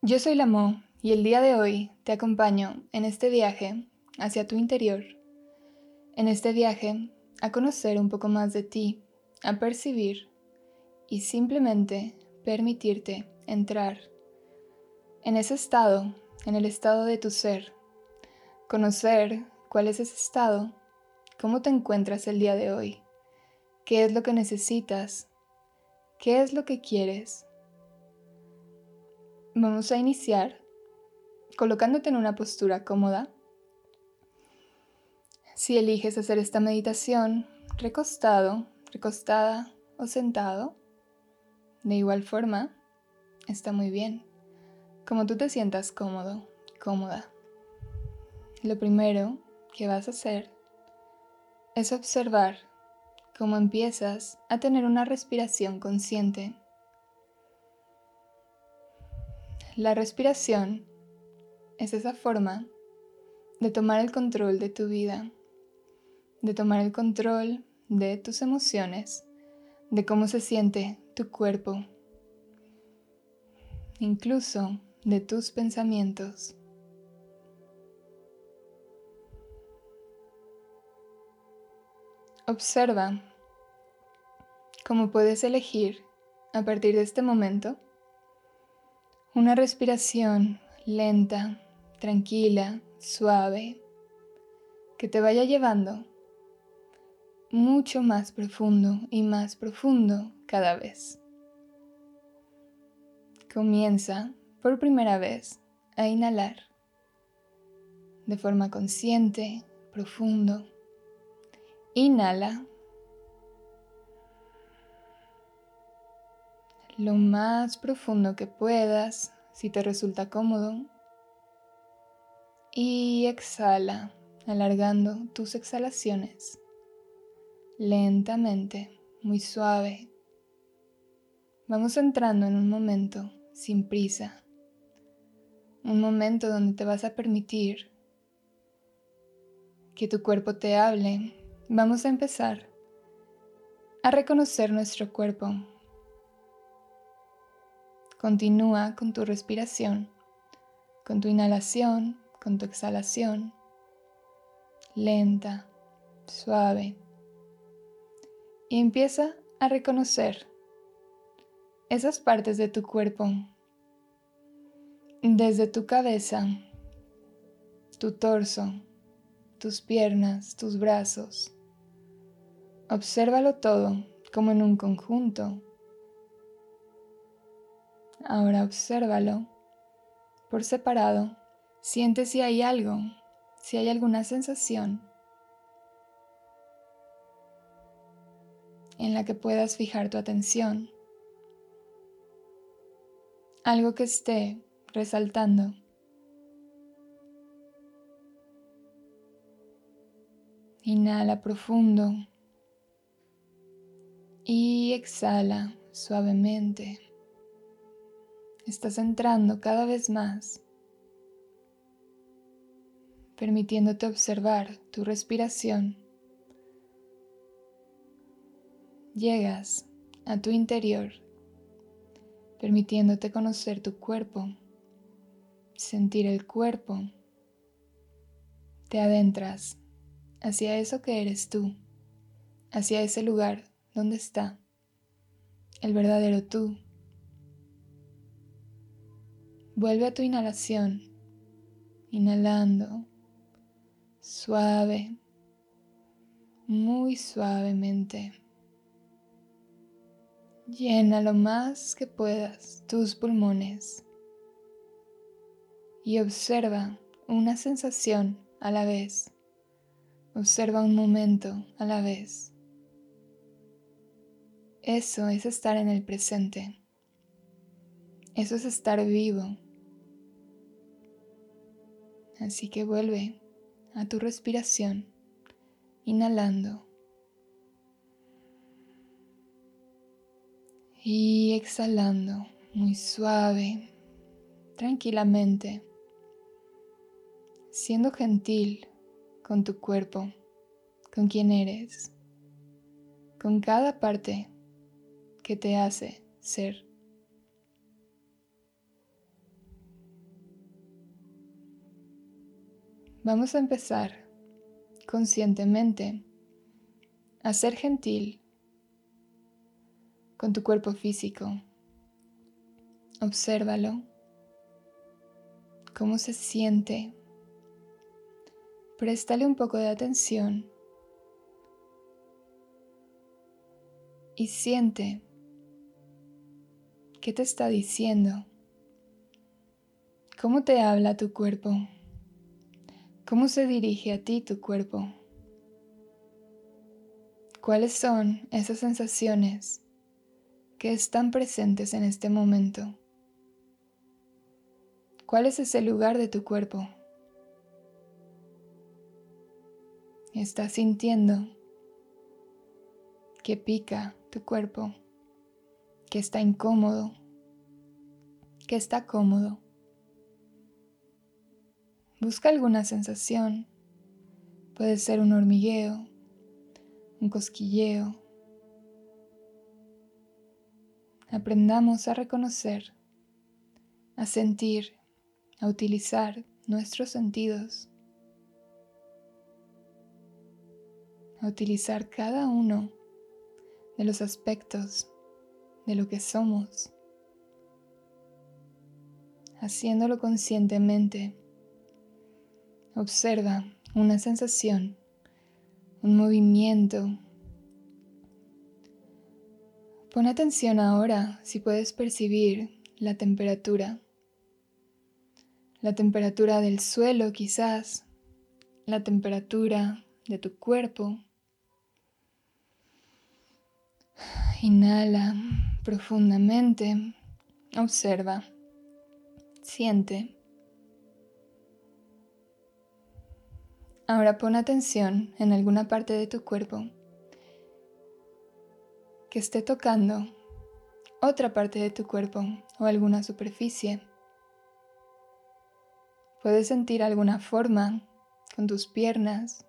Yo soy la Mo y el día de hoy te acompaño en este viaje hacia tu interior. En este viaje a conocer un poco más de ti, a percibir y simplemente permitirte entrar en ese estado, en el estado de tu ser. Conocer cuál es ese estado, cómo te encuentras el día de hoy, qué es lo que necesitas, qué es lo que quieres Vamos a iniciar colocándote en una postura cómoda. Si eliges hacer esta meditación recostado, recostada o sentado, de igual forma, está muy bien. Como tú te sientas cómodo, cómoda. Lo primero que vas a hacer es observar cómo empiezas a tener una respiración consciente La respiración es esa forma de tomar el control de tu vida, de tomar el control de tus emociones, de cómo se siente tu cuerpo, incluso de tus pensamientos. Observa cómo puedes elegir a partir de este momento una respiración lenta, tranquila, suave, que te vaya llevando mucho más profundo y más profundo cada vez. Comienza por primera vez a inhalar de forma consciente, profundo. Inhala lo más profundo que puedas, si te resulta cómodo. Y exhala, alargando tus exhalaciones. Lentamente, muy suave. Vamos entrando en un momento sin prisa. Un momento donde te vas a permitir que tu cuerpo te hable. Vamos a empezar a reconocer nuestro cuerpo Continúa con tu respiración, con tu inhalación, con tu exhalación, lenta, suave. Y empieza a reconocer esas partes de tu cuerpo, desde tu cabeza, tu torso, tus piernas, tus brazos. Obsérvalo todo como en un conjunto Ahora obsérvalo por separado. Siente si hay algo, si hay alguna sensación en la que puedas fijar tu atención. Algo que esté resaltando. Inhala profundo y exhala suavemente. Estás entrando cada vez más, permitiéndote observar tu respiración. Llegas a tu interior, permitiéndote conocer tu cuerpo, sentir el cuerpo. Te adentras hacia eso que eres tú, hacia ese lugar donde está el verdadero tú Vuelve a tu inhalación, inhalando suave, muy suavemente. Llena lo más que puedas tus pulmones y observa una sensación a la vez. Observa un momento a la vez. Eso es estar en el presente. Eso es estar vivo. Así que vuelve a tu respiración, inhalando y exhalando muy suave, tranquilamente, siendo gentil con tu cuerpo, con quien eres, con cada parte que te hace ser. Vamos a empezar conscientemente a ser gentil con tu cuerpo físico. Obsérvalo, cómo se siente. Préstale un poco de atención y siente qué te está diciendo, cómo te habla tu cuerpo, cómo se dirige a ti tu cuerpo, cuáles son esas sensaciones que están presentes en este momento. ¿Cuál es ese lugar de tu cuerpo? ¿Estás sintiendo que pica tu cuerpo, que está incómodo, que está cómodo? Busca alguna sensación. Puede ser un hormigueo, un cosquilleo, aprendamos a reconocer, a sentir, a utilizar nuestros sentidos, a utilizar cada uno de los aspectos de lo que somos, haciéndolo conscientemente. Observa una sensación, un movimiento, Pon atención ahora si puedes percibir la temperatura. La temperatura del suelo quizás, la temperatura de tu cuerpo. Inhala profundamente, observa, siente. Ahora pon atención en alguna parte de tu cuerpo que esté tocando otra parte de tu cuerpo o alguna superficie. Puedes sentir alguna forma con tus piernas.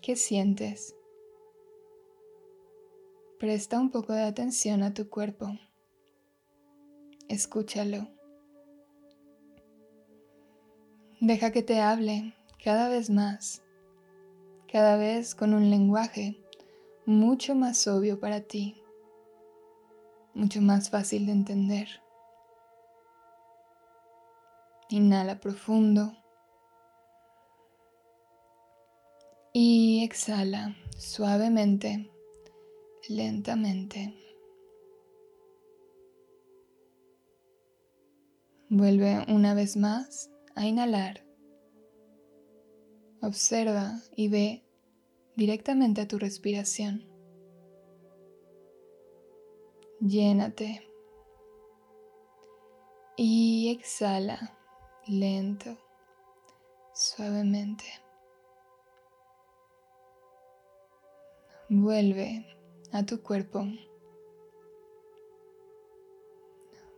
¿Qué sientes? Presta un poco de atención a tu cuerpo. Escúchalo. Deja que te hable cada vez más cada vez con un lenguaje mucho más obvio para ti, mucho más fácil de entender. Inhala profundo y exhala suavemente, lentamente. Vuelve una vez más a inhalar. Observa y ve directamente a tu respiración. Llénate y exhala lento, suavemente. Vuelve a tu cuerpo.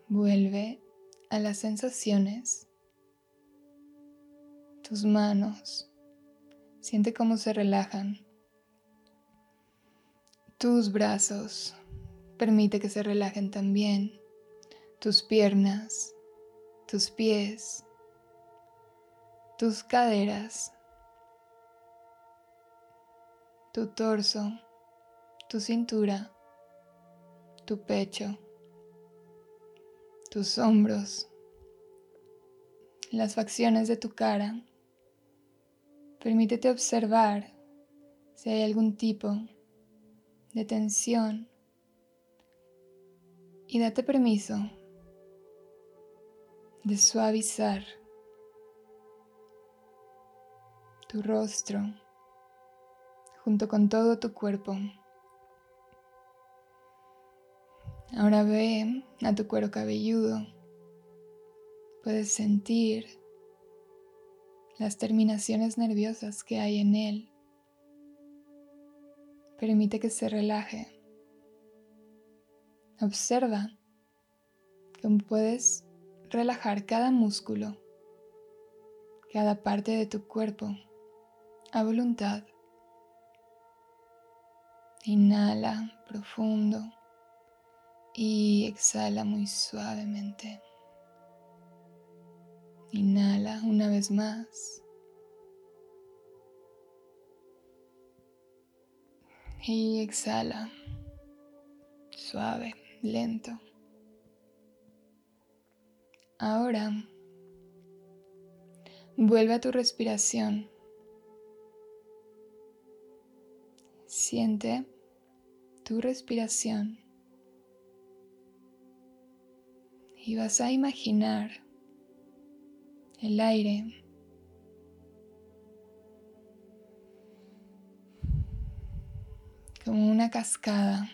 Vuelve a las sensaciones, tus manos, Siente cómo se relajan. Tus brazos, permite que se relajen también. Tus piernas, tus pies, tus caderas, tu torso, tu cintura, tu pecho, tus hombros, las facciones de tu cara Permítete observar si hay algún tipo de tensión y date permiso de suavizar tu rostro junto con todo tu cuerpo. Ahora ve a tu cuero cabelludo. Puedes sentir las terminaciones nerviosas que hay en él. Permite que se relaje. Observa cómo puedes relajar cada músculo, cada parte de tu cuerpo a voluntad. Inhala profundo y exhala muy suavemente. Inhala una vez más. Y exhala. Suave, lento. Ahora, vuelve a tu respiración. Siente tu respiración. Y vas a imaginar el aire como una cascada,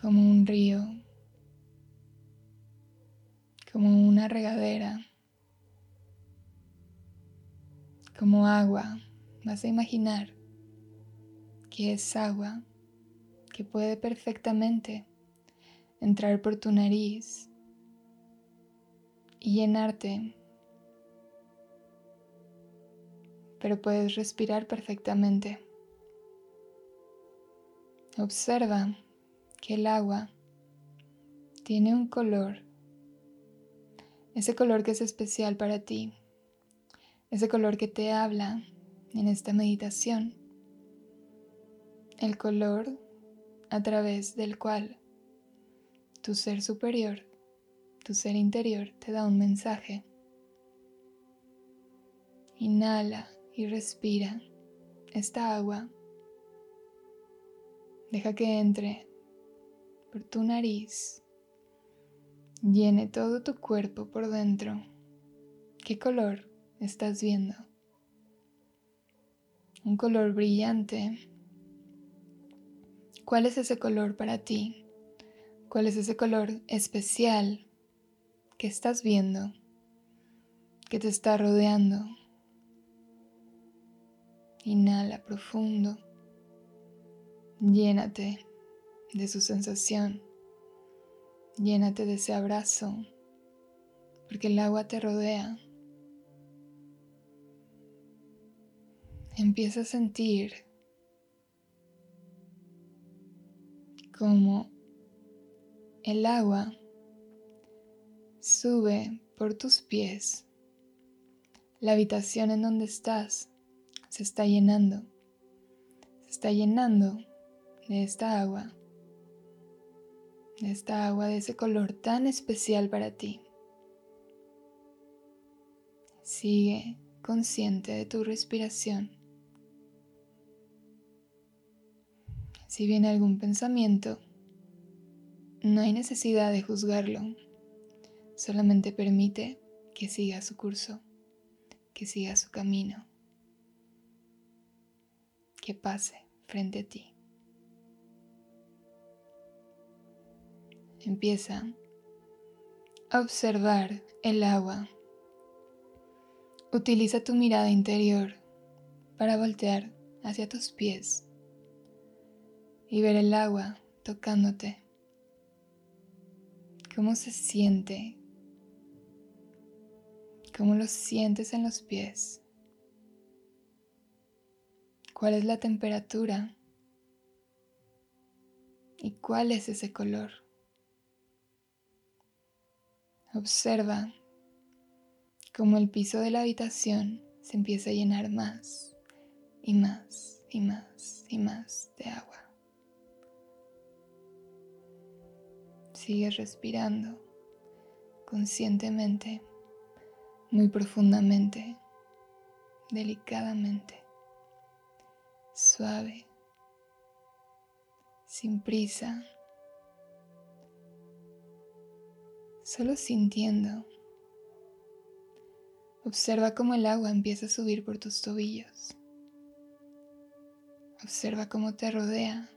como un río, como una regadera, como agua. Vas a imaginar que es agua que puede perfectamente entrar por tu nariz y llenarte, pero puedes respirar perfectamente. Observa que el agua tiene un color, ese color que es especial para ti, ese color que te habla en esta meditación, el color a través del cual tu ser superior, tu ser interior te da un mensaje. Inhala y respira esta agua Deja que entre por tu nariz, llene todo tu cuerpo por dentro. ¿Qué color estás viendo? Un color brillante. ¿Cuál es ese color para ti? ¿Cuál es ese color especial que estás viendo, que te está rodeando? Inhala profundo. Llénate de su sensación. Llénate de ese abrazo, porque el agua te rodea. Empieza a sentir como el agua sube por tus pies. La habitación en donde estás se está llenando. Se está llenando de esta agua, de esta agua de ese color tan especial para ti. Sigue consciente de tu respiración. Si viene algún pensamiento, no hay necesidad de juzgarlo, solamente permite que siga su curso, que siga su camino, que pase frente a ti. Empieza a observar el agua. Utiliza tu mirada interior para voltear hacia tus pies y ver el agua tocándote. ¿Cómo se siente? ¿Cómo lo sientes en los pies? ¿Cuál es la temperatura? ¿Y cuál es ese color? Observa cómo el piso de la habitación se empieza a llenar más y más y más y más de agua. Sigue respirando conscientemente, muy profundamente, delicadamente, suave, sin prisa. solo sintiendo. Observa cómo el agua empieza a subir por tus tobillos. Observa cómo te rodea,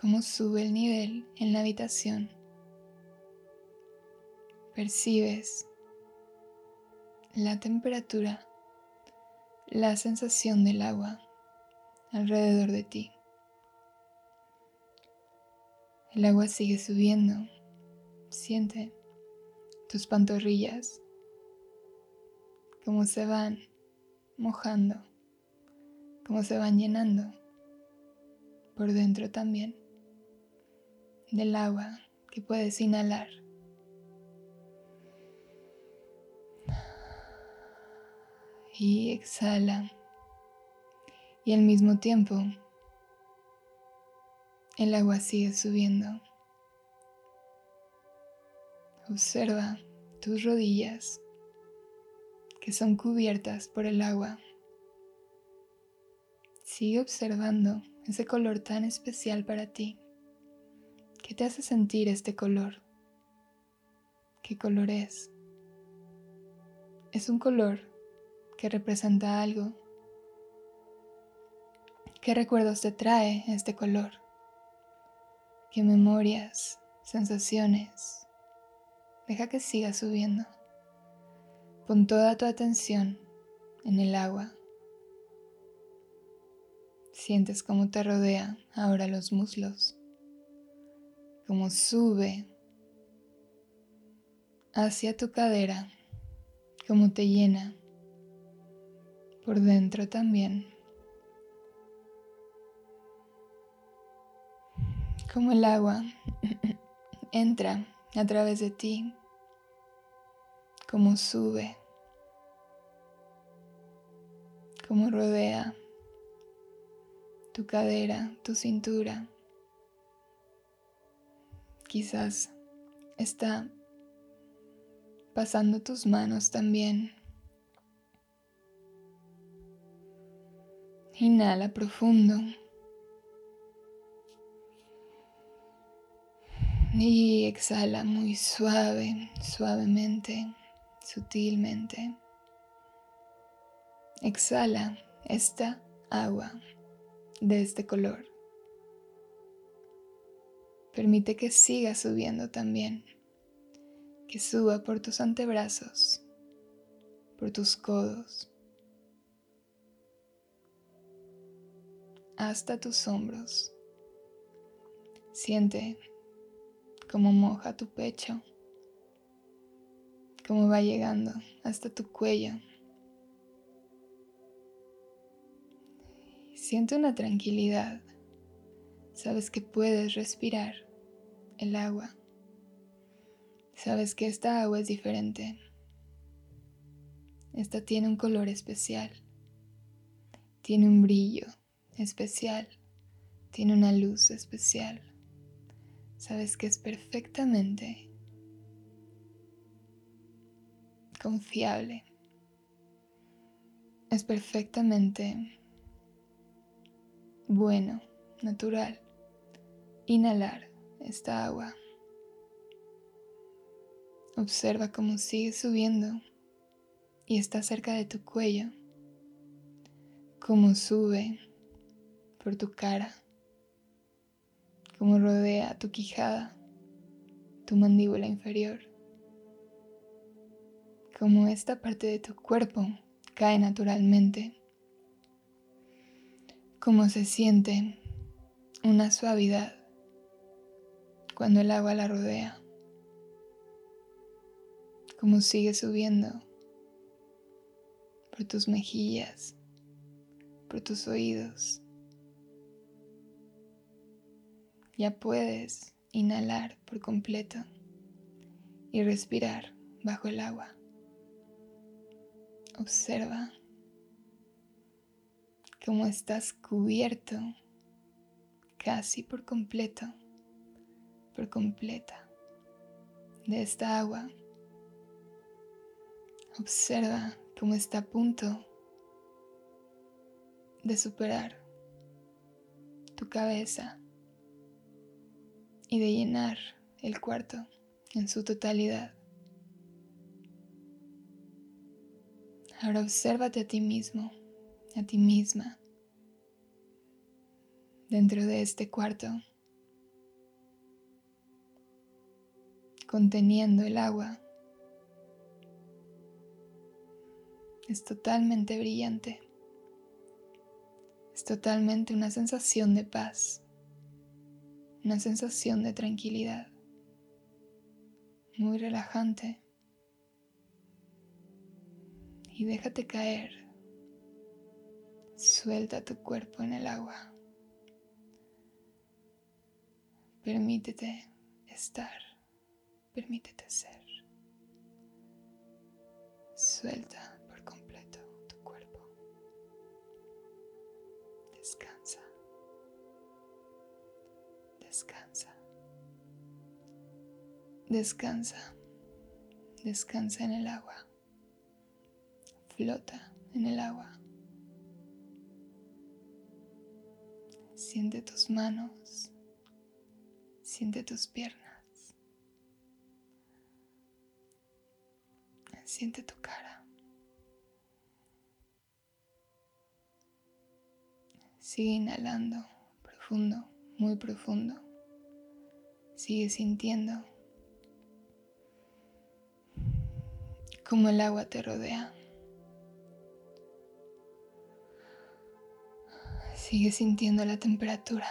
cómo sube el nivel en la habitación. Percibes la temperatura, la sensación del agua alrededor de ti. El agua sigue subiendo. Siente tus pantorrillas cómo se van mojando, cómo se van llenando por dentro también del agua que puedes inhalar y exhala. Y al mismo tiempo, el agua sigue subiendo. Observa tus rodillas que son cubiertas por el agua. Sigue observando ese color tan especial para ti. ¿Qué te hace sentir este color? ¿Qué color es? Es un color que representa algo. ¿Qué recuerdos te trae este color? ¿Qué memorias, sensaciones? Deja que siga subiendo. Pon toda tu atención en el agua. Sientes cómo te rodea ahora los muslos, cómo sube hacia tu cadera, cómo te llena por dentro también. Como el agua entra a través de ti, como sube, como rodea tu cadera, tu cintura. Quizás está pasando tus manos también. Inhala profundo. Y exhala muy suave, suavemente, sutilmente. Exhala esta agua de este color. Permite que siga subiendo también, que suba por tus antebrazos, por tus codos, hasta tus hombros. Siente cómo moja tu pecho, cómo va llegando hasta tu cuello. Siente una tranquilidad. Sabes que puedes respirar el agua. Sabes que esta agua es diferente. Esta tiene un color especial. Tiene un brillo especial. Tiene una luz especial. Sabes que es perfectamente confiable. Es perfectamente bueno, natural. Inhalar esta agua. Observa cómo sigue subiendo y está cerca de tu cuello. Cómo sube por tu cara, como rodea tu quijada, tu mandíbula inferior, como esta parte de tu cuerpo cae naturalmente, como se siente una suavidad cuando el agua la rodea, como sigue subiendo por tus mejillas, por tus oídos ya puedes inhalar por completo y respirar bajo el agua. Observa cómo estás cubierto casi por completo, por completa de esta agua. Observa cómo está a punto de superar tu cabeza y de llenar el cuarto en su totalidad. Ahora obsérvate a ti mismo, a ti misma, dentro de este cuarto, conteniendo el agua. Es totalmente brillante. Es totalmente una sensación de paz una sensación de tranquilidad, muy relajante. Y déjate caer, suelta tu cuerpo en el agua. Permítete estar, permítete ser. Suelta Descansa. Descansa en el agua. Flota en el agua. Siente tus manos. Siente tus piernas. Siente tu cara. Sigue inhalando profundo, muy profundo. Sigue sintiendo cómo el agua te rodea. Sigue sintiendo la temperatura.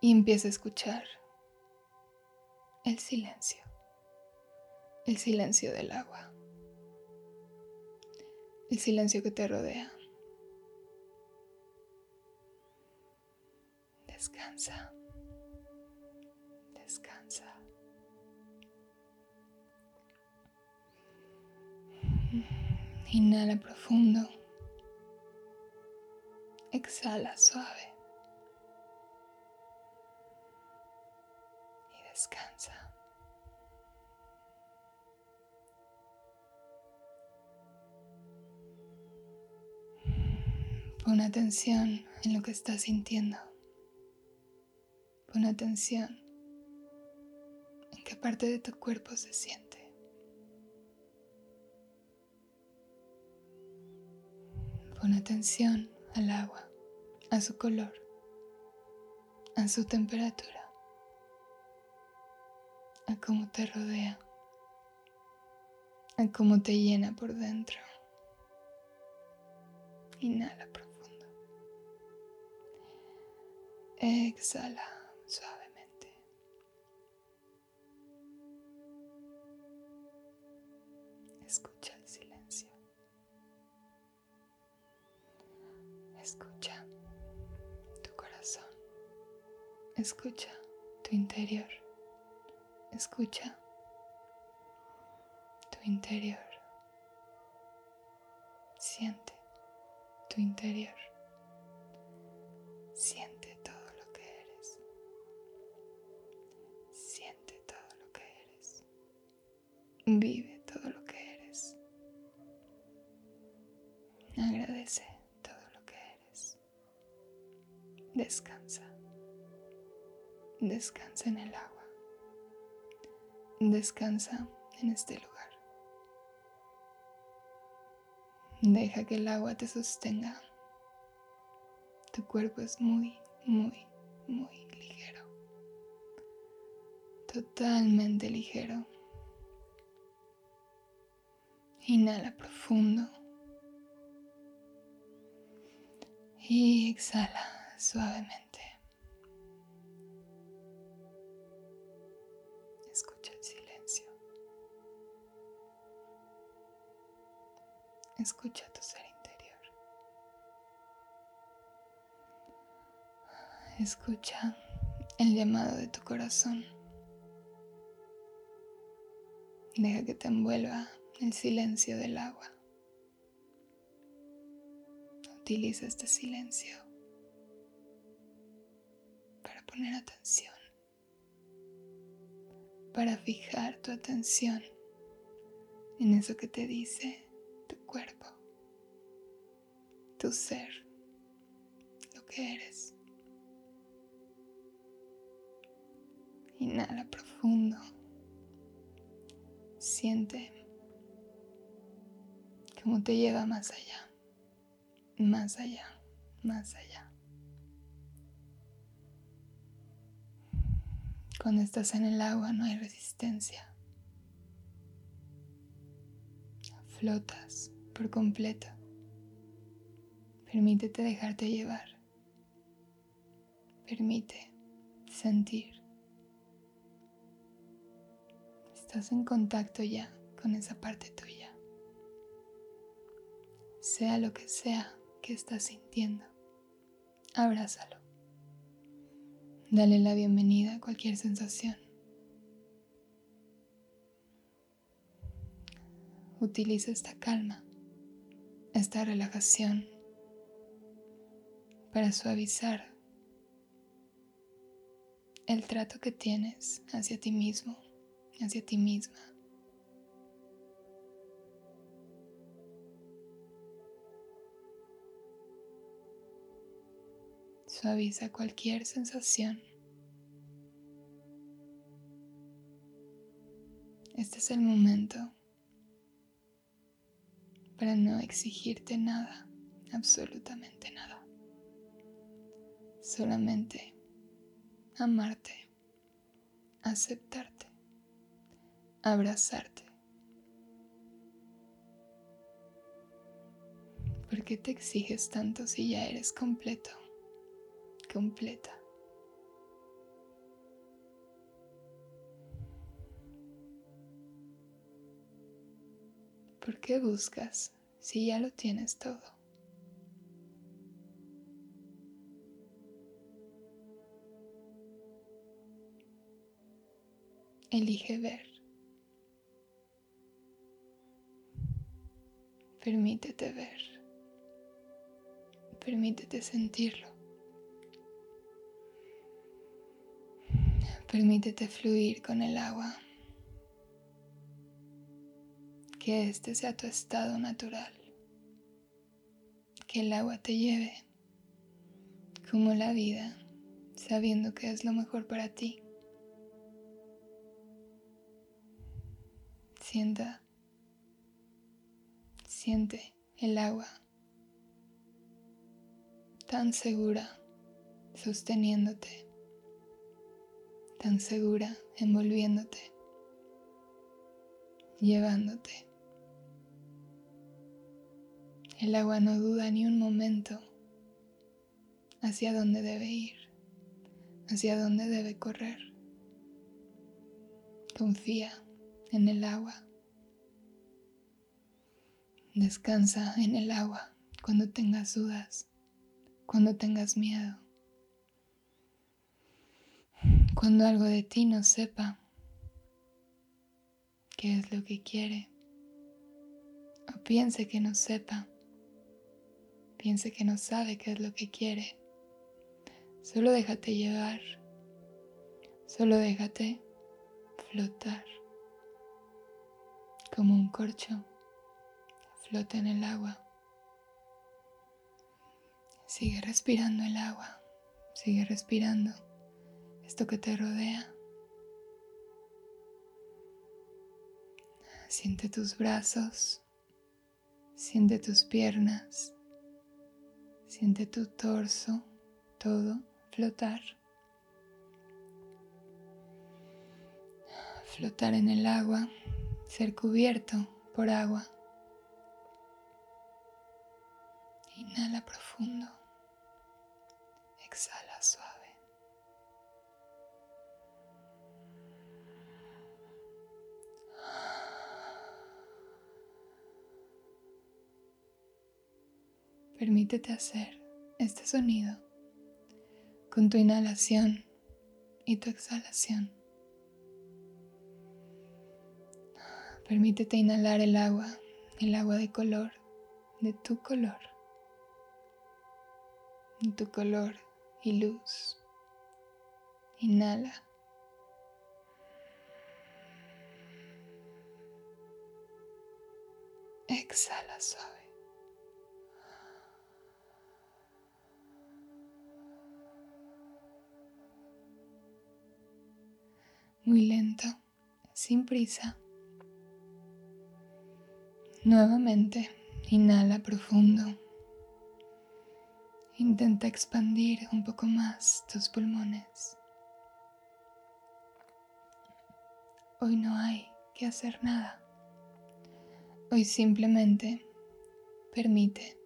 Y empieza a escuchar el silencio. El silencio del agua. El silencio que te rodea. Descansa. Inhala profundo. Exhala suave. Y descansa. Pon atención en lo que estás sintiendo. Pon atención en qué parte de tu cuerpo se siente. Pon atención al agua, a su color, a su temperatura, a cómo te rodea, a cómo te llena por dentro. Inhala profundo. Exhala suavemente. Escucha tu interior. Escucha tu interior. Siente tu interior. Descansa en este lugar. Deja que el agua te sostenga. Tu cuerpo es muy, muy, muy ligero. Totalmente ligero. Inhala profundo. Y exhala suavemente. Escucha tu ser interior. Escucha el llamado de tu corazón. Deja que te envuelva el silencio del agua. Utiliza este silencio para poner atención, para fijar tu atención en eso que te dice cuerpo, tu ser, lo que eres. Inhala profundo. Siente cómo te lleva más allá, más allá, más allá. Cuando estás en el agua no hay resistencia. Flotas por completo. Permítete dejarte llevar. Permite sentir. Estás en contacto ya con esa parte tuya. Sea lo que sea que estás sintiendo, abrázalo. Dale la bienvenida a cualquier sensación. Utiliza esta calma, esta relajación para suavizar el trato que tienes hacia ti mismo, hacia ti misma. Suaviza cualquier sensación. Este es el momento para no exigirte nada, absolutamente nada. Solamente amarte, aceptarte, abrazarte. ¿Por qué te exiges tanto si ya eres completo, completa? ¿Por qué buscas si ya lo tienes todo? Elige ver. Permítete ver. Permítete sentirlo. Permítete fluir con el agua que este sea tu estado natural, que el agua te lleve como la vida, sabiendo que es lo mejor para ti. Sienta, siente el agua tan segura, sosteniéndote, tan segura, envolviéndote, llevándote. El agua no duda ni un momento hacia dónde debe ir, hacia dónde debe correr. Confía en el agua. Descansa en el agua cuando tengas dudas, cuando tengas miedo, cuando algo de ti no sepa qué es lo que quiere o piense que no sepa piense que no sabe qué es lo que quiere. Solo déjate llevar. Solo déjate flotar. Como un corcho flota en el agua. Sigue respirando el agua. Sigue respirando esto que te rodea. Siente tus brazos. Siente tus piernas. Siente tu torso, todo flotar. Flotar en el agua, ser cubierto por agua. Inhala profundo. Permítete hacer este sonido con tu inhalación y tu exhalación. Permítete inhalar el agua, el agua de color, de tu color, de tu color y luz. Inhala. Exhala suave. Muy lento, sin prisa. Nuevamente, inhala profundo. Intenta expandir un poco más tus pulmones. Hoy no hay que hacer nada. Hoy simplemente permite.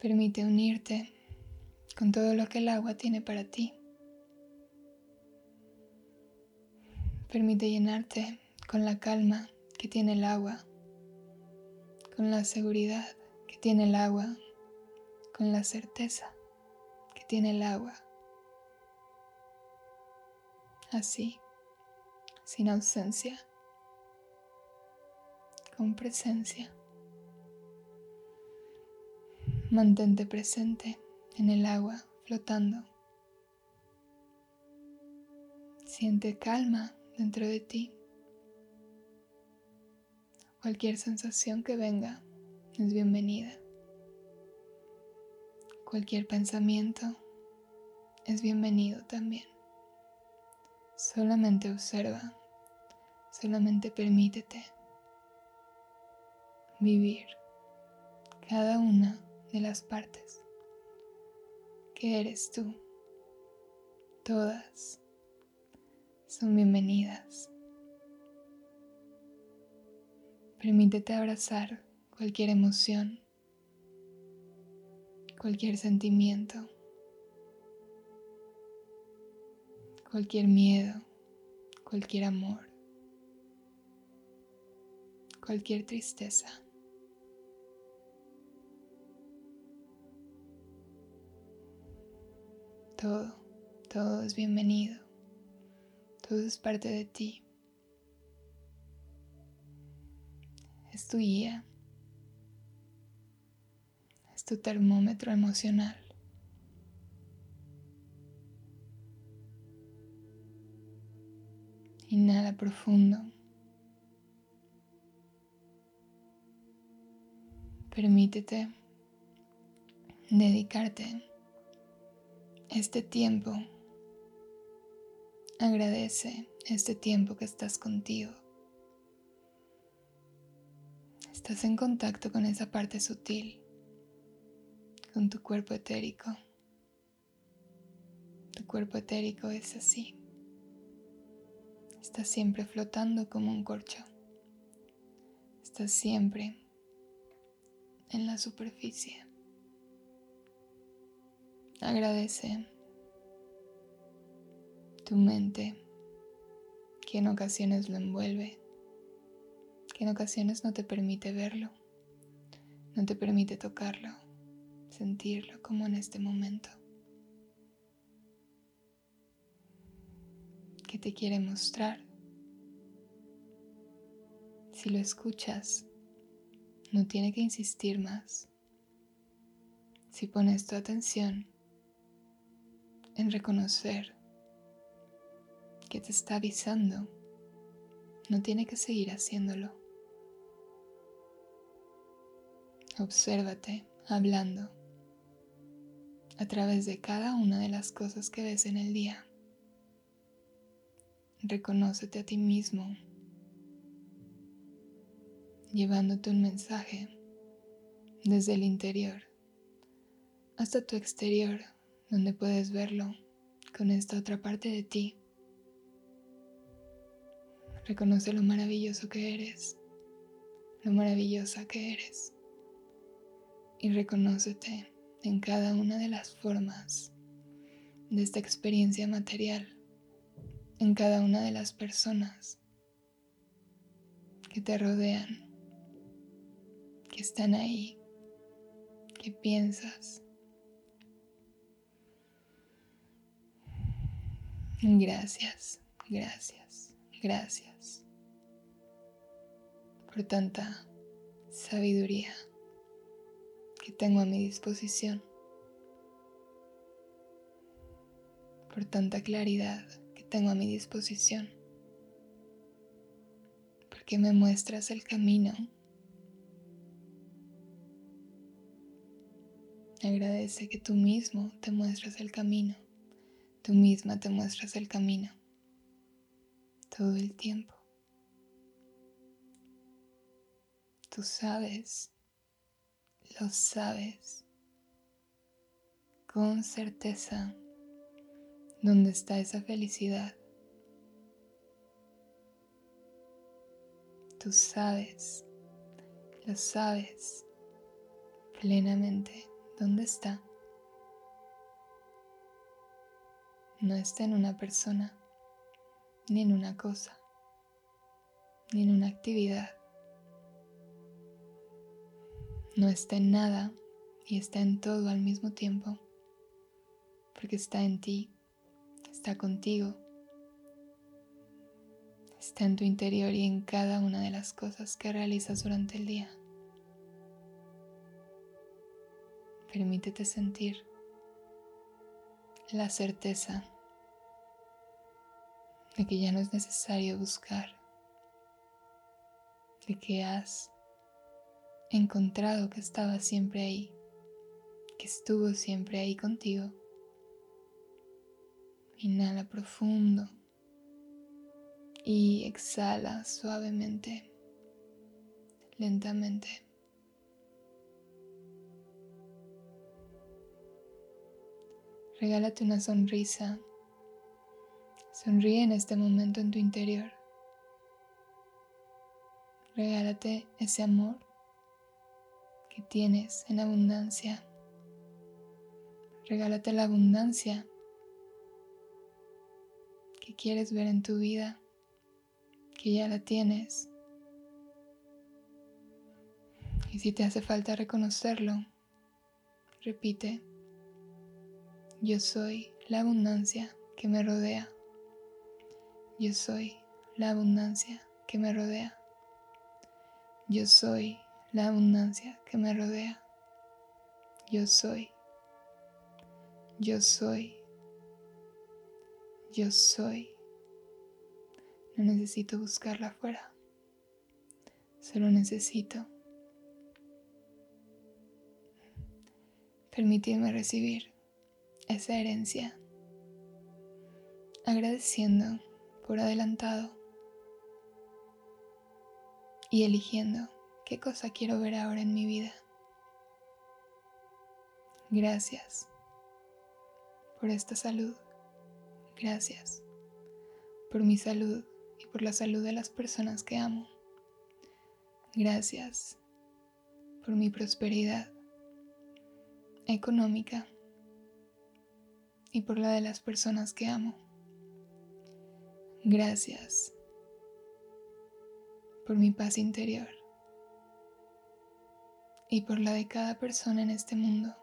Permite unirte con todo lo que el agua tiene para ti. Permite llenarte con la calma que tiene el agua, con la seguridad que tiene el agua, con la certeza que tiene el agua. Así, sin ausencia, con presencia. Mantente presente en el agua flotando. Siente calma dentro de ti. Cualquier sensación que venga es bienvenida. Cualquier pensamiento es bienvenido también. Solamente observa, solamente permítete vivir cada una de las partes que eres tú. Todas son bienvenidas. Permítete abrazar cualquier emoción, cualquier sentimiento, cualquier miedo, cualquier amor, cualquier tristeza. Todo, todo es bienvenido. Todo es parte de ti. Es tu guía. Es tu termómetro emocional. Inhala profundo. Permítete dedicarte este tiempo. Agradece este tiempo que estás contigo. Estás en contacto con esa parte sutil, con tu cuerpo etérico. Tu cuerpo etérico es así. Estás siempre flotando como un corcho. Estás siempre en la superficie. Agradece tu mente que en ocasiones lo envuelve, que en ocasiones no te permite verlo, no te permite tocarlo, sentirlo como en este momento. que te quiere mostrar. Si lo escuchas, no tiene que insistir más. Si pones tu atención en reconocer que te está avisando, no tiene que seguir haciéndolo. Obsérvate hablando a través de cada una de las cosas que ves en el día. Reconócete a ti mismo, llevándote un mensaje desde el interior hasta tu exterior donde puedes verlo con esta otra parte de ti. Reconoce lo maravilloso que eres, lo maravillosa que eres. Y reconócete en cada una de las formas de esta experiencia material, en cada una de las personas que te rodean, que están ahí, que piensas Gracias, gracias, gracias por tanta sabiduría que tengo a mi disposición, por tanta claridad que tengo a mi disposición, porque me muestras el camino. Agradece que tú mismo te muestras el camino. Tú misma te muestras el camino todo el tiempo. Tú sabes, lo sabes con certeza dónde está esa felicidad. Tú sabes, lo sabes plenamente dónde está. no está en una persona, ni en una cosa, ni en una actividad. No está en nada y está en todo al mismo tiempo, porque está en ti, está contigo, está en tu interior y en cada una de las cosas que realizas durante el día. Permítete sentir la certeza de que ya no es necesario buscar, de que has encontrado que estaba siempre ahí, que estuvo siempre ahí contigo. Inhala profundo y exhala suavemente, lentamente. Regálate una sonrisa. Sonríe en este momento en tu interior. Regálate ese amor que tienes en abundancia. Regálate la abundancia que quieres ver en tu vida, que ya la tienes. Y si te hace falta reconocerlo, repite. Yo soy la abundancia que me rodea. Yo soy la abundancia que me rodea. Yo soy la abundancia que me rodea. Yo soy. Yo soy. Yo soy. No necesito buscarla afuera. Solo necesito permitirme recibir esa herencia, agradeciendo por adelantado y eligiendo qué cosa quiero ver ahora en mi vida. Gracias por esta salud. Gracias por mi salud y por la salud de las personas que amo. Gracias por mi prosperidad económica y por la de las personas que amo. Gracias por mi paz interior y por la de cada persona en este mundo.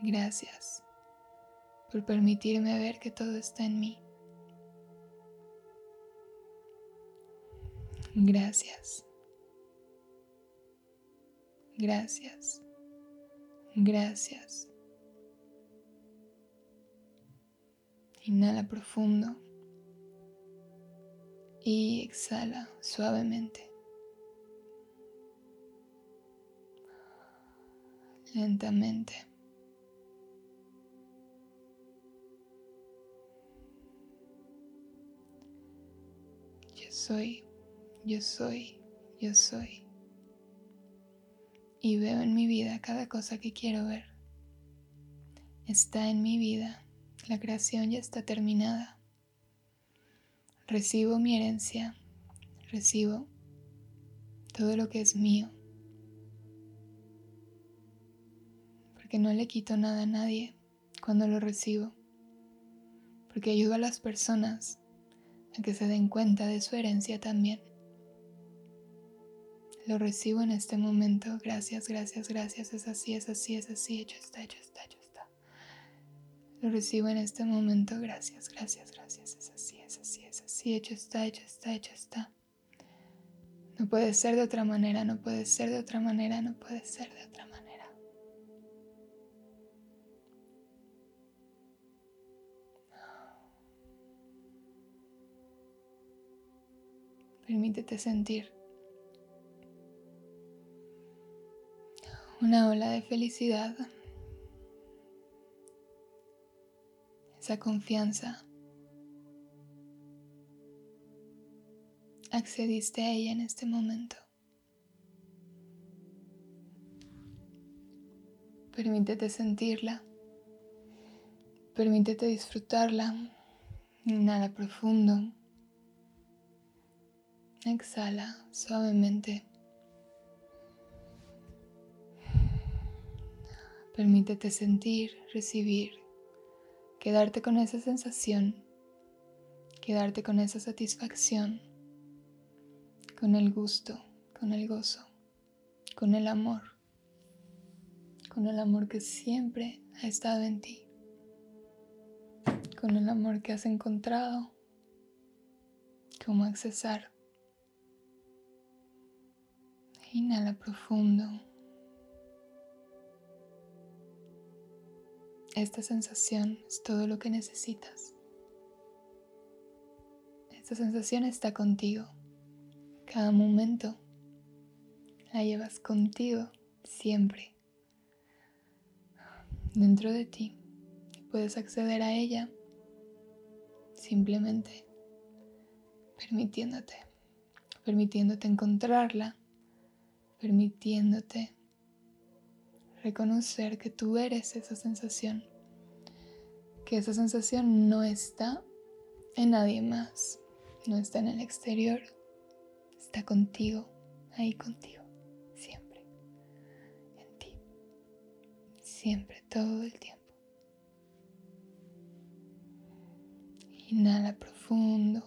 Gracias por permitirme ver que todo está en mí. Gracias. Gracias. Gracias. Inhala profundo y exhala suavemente. Lentamente. Yo soy, yo soy, yo soy. Y veo en mi vida cada cosa que quiero ver. Está en mi vida la creación ya está terminada. Recibo mi herencia, recibo todo lo que es mío. Porque no le quito nada a nadie cuando lo recibo. Porque ayudo a las personas a que se den cuenta de su herencia también. Lo recibo en este momento. Gracias, gracias, gracias. Es así, es así, es así. Hecho está, hecho está, lo recibo en este momento. Gracias, gracias, gracias. Es así, es así, es así. Hecho está, hecho está, hecho está. No puede ser de otra manera, no puede ser de otra manera, no puede ser de otra manera. Permítete sentir una ola de felicidad esa confianza. Accediste a ella en este momento. Permítete sentirla. Permítete disfrutarla. Inhala profundo. Exhala suavemente. Permítete sentir, recibir quedarte con esa sensación, quedarte con esa satisfacción, con el gusto, con el gozo, con el amor, con el amor que siempre ha estado en ti, con el amor que has encontrado, cómo accesar. Inhala profundo esta sensación es todo lo que necesitas. Esta sensación está contigo. Cada momento la llevas contigo siempre. Dentro de ti puedes acceder a ella simplemente permitiéndote, permitiéndote encontrarla, permitiéndote reconocer que tú eres esa sensación, que esa sensación no está en nadie más, no está en el exterior, está contigo, ahí contigo, siempre, en ti, siempre, todo el tiempo. Inhala profundo.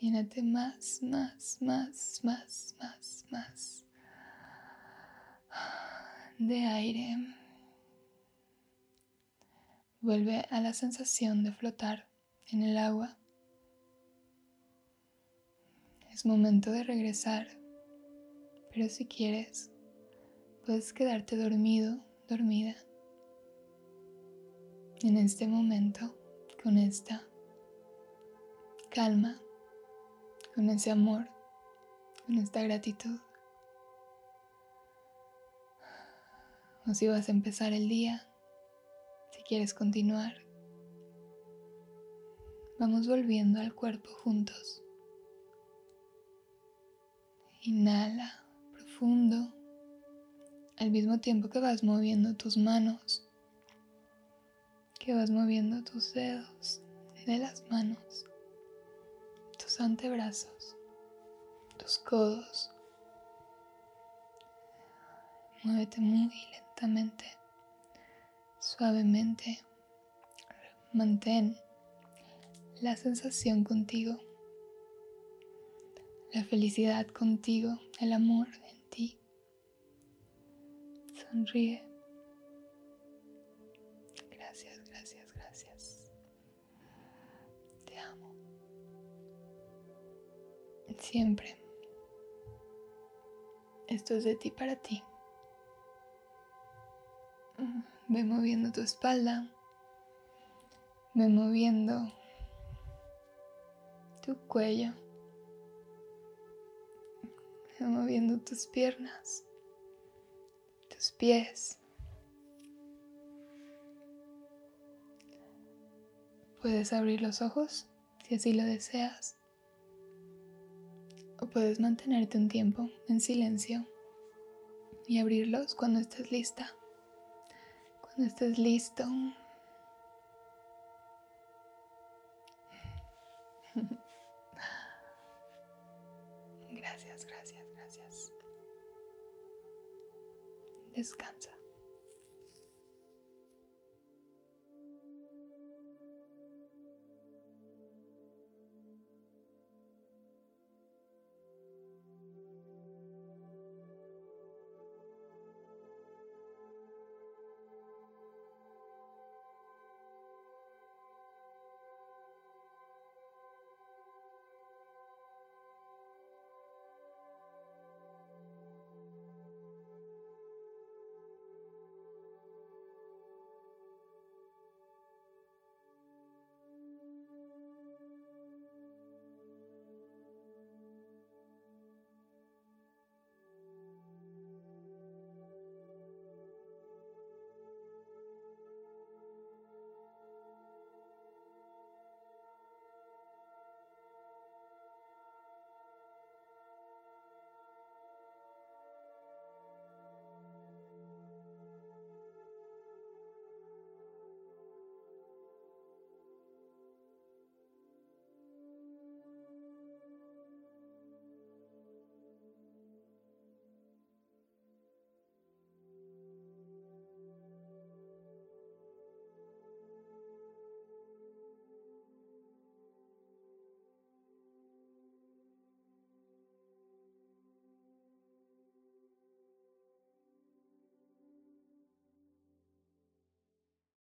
Llénate más, más, más, más, más, más de aire. Vuelve a la sensación de flotar en el agua. Es momento de regresar, pero si quieres, puedes quedarte dormido, dormida. En este momento, con esta calma, con ese amor, con esta gratitud. O si vas a empezar el día, si quieres continuar. Vamos volviendo al cuerpo juntos. Inhala profundo al mismo tiempo que vas moviendo tus manos, que vas moviendo tus dedos de las manos, tus antebrazos, tus codos. Muévete muy suavemente. Mantén la sensación contigo, la felicidad contigo, el amor en ti. Sonríe. Gracias, gracias, gracias. Te amo. Siempre. Esto es de ti para ti. Ve moviendo tu espalda. Ve moviendo tu cuello. Ve moviendo tus piernas, tus pies. Puedes abrir los ojos si así lo deseas. O puedes mantenerte un tiempo en silencio y abrirlos cuando estés lista. Cuando estés listo. Gracias, gracias, gracias. Descansa.